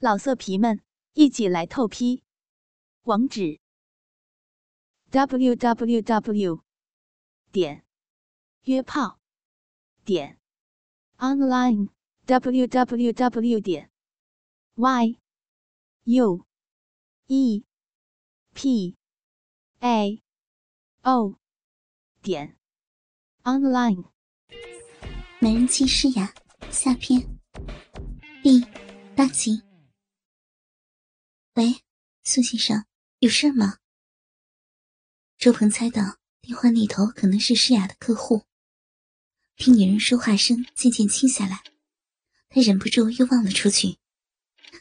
老色皮们，一起来透批！网址：w w w 点约炮点 online w w w 点 y u e p a o 点 online。美人计诗雅下篇第八集。喂，苏先生，有事吗？周鹏猜到电话那头可能是诗雅的客户，听女人说话声渐渐轻下来，他忍不住又望了出去，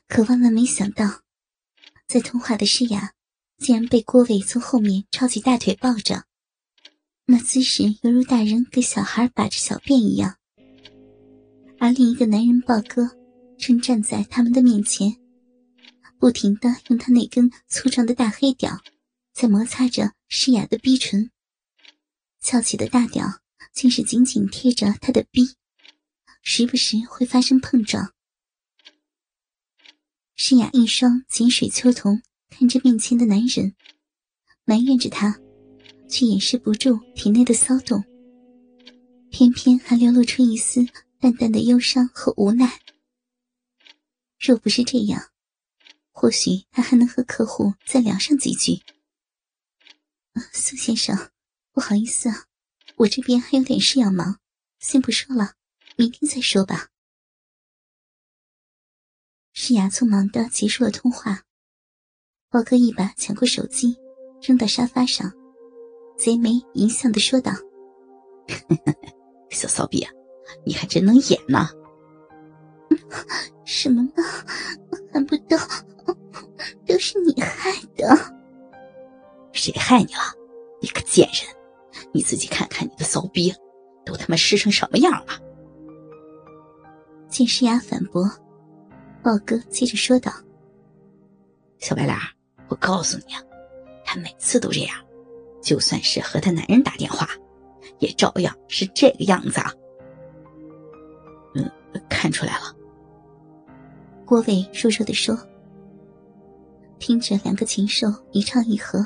可万万没想到，在通话的诗雅竟然被郭伟从后面抄起大腿抱着，那姿势犹如大人给小孩把着小便一样，而另一个男人豹哥正站在他们的面前。不停的用他那根粗壮的大黑屌，在摩擦着诗雅的逼唇。翘起的大屌竟是紧紧贴着他的逼，时不时会发生碰撞。诗雅一双井水秋瞳看着面前的男人，埋怨着他，却掩饰不住体内的骚动，偏偏还流露出一丝淡淡的忧伤和无奈。若不是这样。或许他还能和客户再聊上几句。苏先生，不好意思啊，我这边还有点事要忙，先不说了，明天再说吧。诗雅匆忙的结束了通话，豹哥一把抢过手机，扔到沙发上，贼眉淫笑的说道：“小骚逼啊，你还真能演呢。”什么呢？还不都都是你害的？谁害你了？你个贱人！你自己看看你的骚逼，都他妈湿成什么样了！见诗雅反驳，豹哥接着说道：“小白脸，我告诉你啊，他每次都这样，就算是和他男人打电话，也照样是这个样子啊。”嗯，看出来了。郭伟弱弱的说：“听着两个禽兽一唱一和，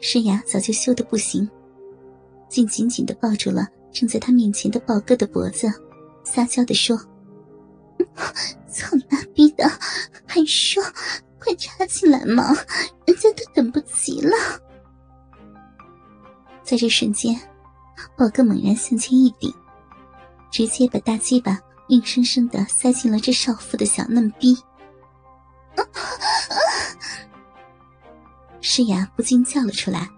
诗雅早就羞得不行，竟紧紧的抱住了正在他面前的豹哥的脖子，撒娇的说：‘操你妈逼的，还说快插进来嘛，人家都等不及了。’在这瞬间，豹哥猛然向前一顶，直接把大鸡巴。”硬生生的塞进了这少妇的小嫩逼，诗雅不禁叫了出来。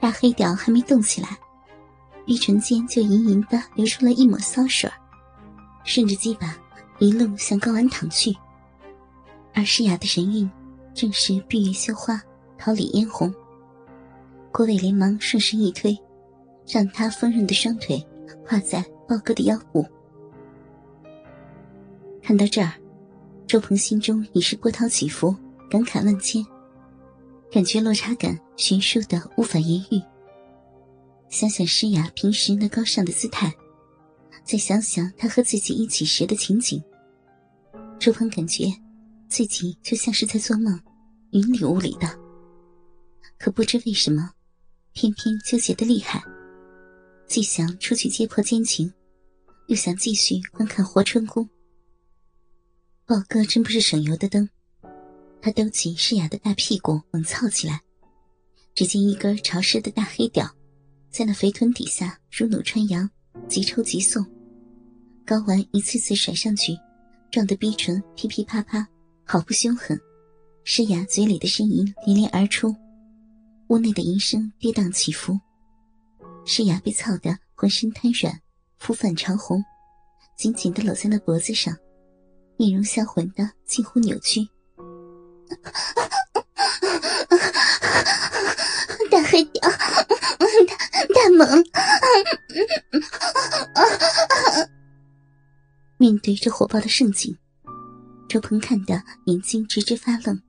大黑屌还没动起来，玉唇间就盈盈的流出了一抹骚水，顺着鸡巴一路向睾丸淌去。而诗雅的神韵正是闭月羞花，桃李嫣红。郭伟连忙顺势一推，让他丰润的双腿跨在豹哥的腰部。看到这儿，周鹏心中已是波涛起伏，感慨万千，感觉落差感悬殊的无法言喻。想想诗雅平时那高尚的姿态，再想想他和自己一起时的情景，周鹏感觉自己就像是在做梦，云里雾里的。可不知为什么，偏偏纠结的厉害，既想出去揭破奸情，又想继续观看活春宫。豹哥真不是省油的灯，他兜起诗雅的大屁股猛操起来，只见一根潮湿的大黑屌，在那肥臀底下如弩穿杨，急抽急送，睾丸一次次甩上去，撞得逼唇噼噼啪啪，好不凶狠。诗雅嘴里的呻吟连连而出，屋内的淫声跌宕起伏。诗雅被操得浑身瘫软，肤泛潮红，紧紧地搂在那脖子上。面容销魂的近乎扭曲，大黑屌，大大萌。面对这火爆的盛景，周鹏看得眼睛直直发愣，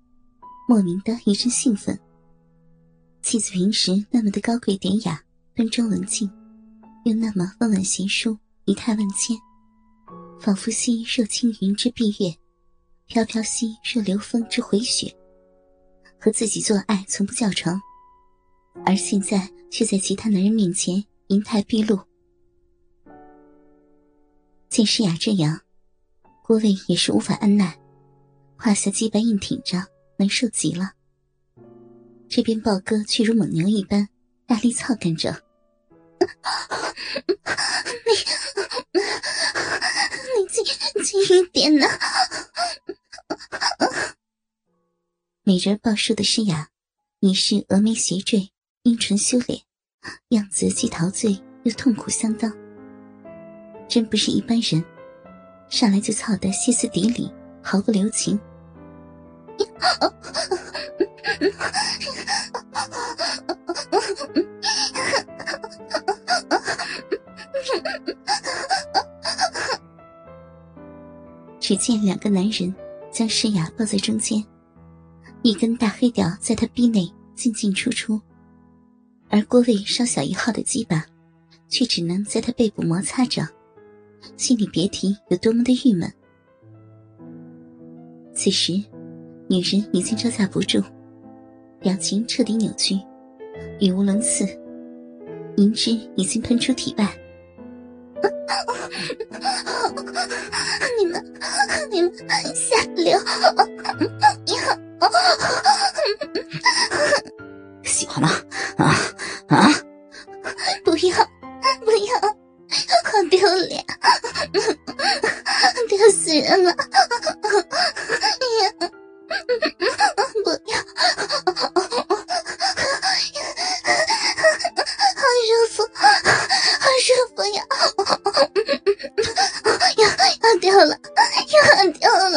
莫名的一阵兴奋。妻子平时那么的高贵典雅、端庄文静，又那么温婉贤淑、仪态万千。仿佛兮若青云之蔽月，飘飘兮若流风之回雪，和自己做爱从不叫床，而现在却在其他男人面前银态毕露。见诗雅这样，郭卫也是无法按耐，胯下鸡巴硬挺着，难受极了。这边豹哥却如猛牛一般大力操干着。你，你轻轻一点呢。美人报数的诗雅，已是峨眉斜坠，阴唇修脸，样子既陶醉又痛苦相当。真不是一般人，上来就操得歇斯底里，毫不留情。只见两个男人将诗雅抱在中间，一根大黑屌在他逼内进进出出，而郭卫稍小一号的鸡巴，却只能在他背部摩擦着，心里别提有多么的郁闷。此时，女人已经招架不住，表情彻底扭曲，语无伦次，银汁已经喷出体外。你们，你们下流！喜欢吗？啊啊！不要，不要，好丢脸，丢死人了！不要。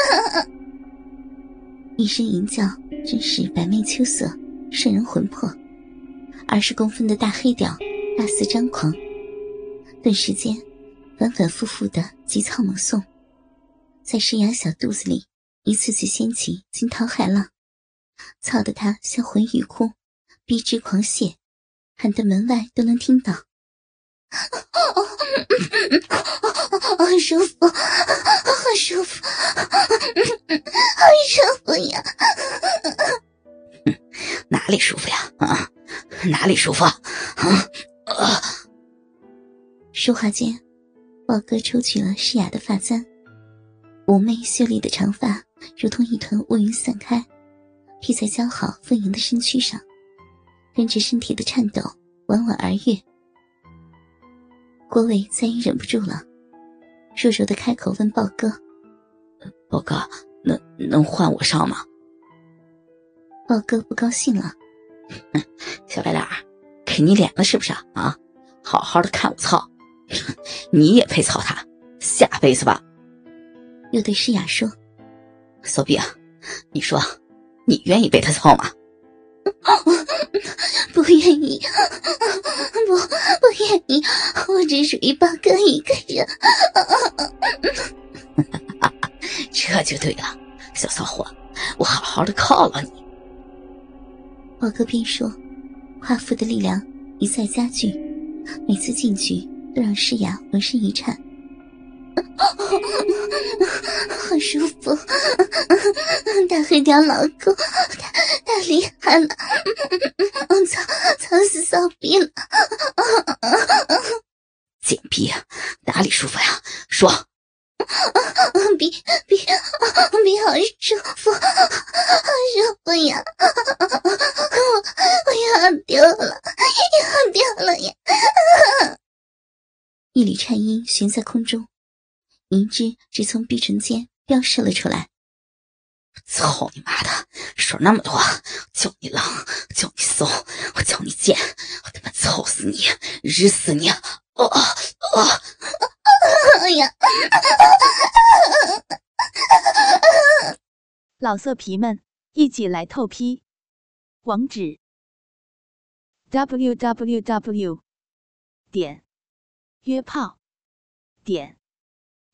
一声淫叫，真是百媚秋色，摄人魂魄。二十公分的大黑屌，大肆张狂，顿时间反反复复的急操猛送，在诗雅小肚子里一次次掀起惊涛骇浪。操得他销魂欲哭，逼之狂泻，喊得门外都能听到。好舒服，好舒服，好舒服呀！哪里舒服呀？啊，哪里舒服？啊啊！说话间，豹哥抽取了诗雅的发簪，妩媚秀丽的长发如同一团乌云散开。披在姣好丰盈的身躯上，跟着身体的颤抖，缓缓而跃。郭伟再也忍不住了，弱弱的开口问豹哥：“豹哥，能能换我上吗？”豹哥不高兴了：“小白脸，给你脸了是不是啊？好好的看我操，你也配操他？下辈子吧。”又对诗雅说：“骚逼啊，你说。”你愿意被他操吗？不愿意，不不愿意，我只属于八哥一个人。这就对了，小骚货，我好好的犒劳你。宝哥边说，夸父的力量一再加剧，每次进去都让诗雅浑身一颤。好舒服，大黑屌老公，太太厉害了，操操死骚逼了，贱逼，哪里舒服呀？说，逼逼逼，好舒服，好舒服呀！我我要丢了，要丢了呀！一缕颤音悬在空中。银汁直从碧唇间飙射了出来！操你妈的，水那么多，叫你浪，叫你骚，我叫你贱，我他妈操死你，日死你！哦哦哦！哎呀！老色皮们，一起来透批！网址：w w w 点约炮点。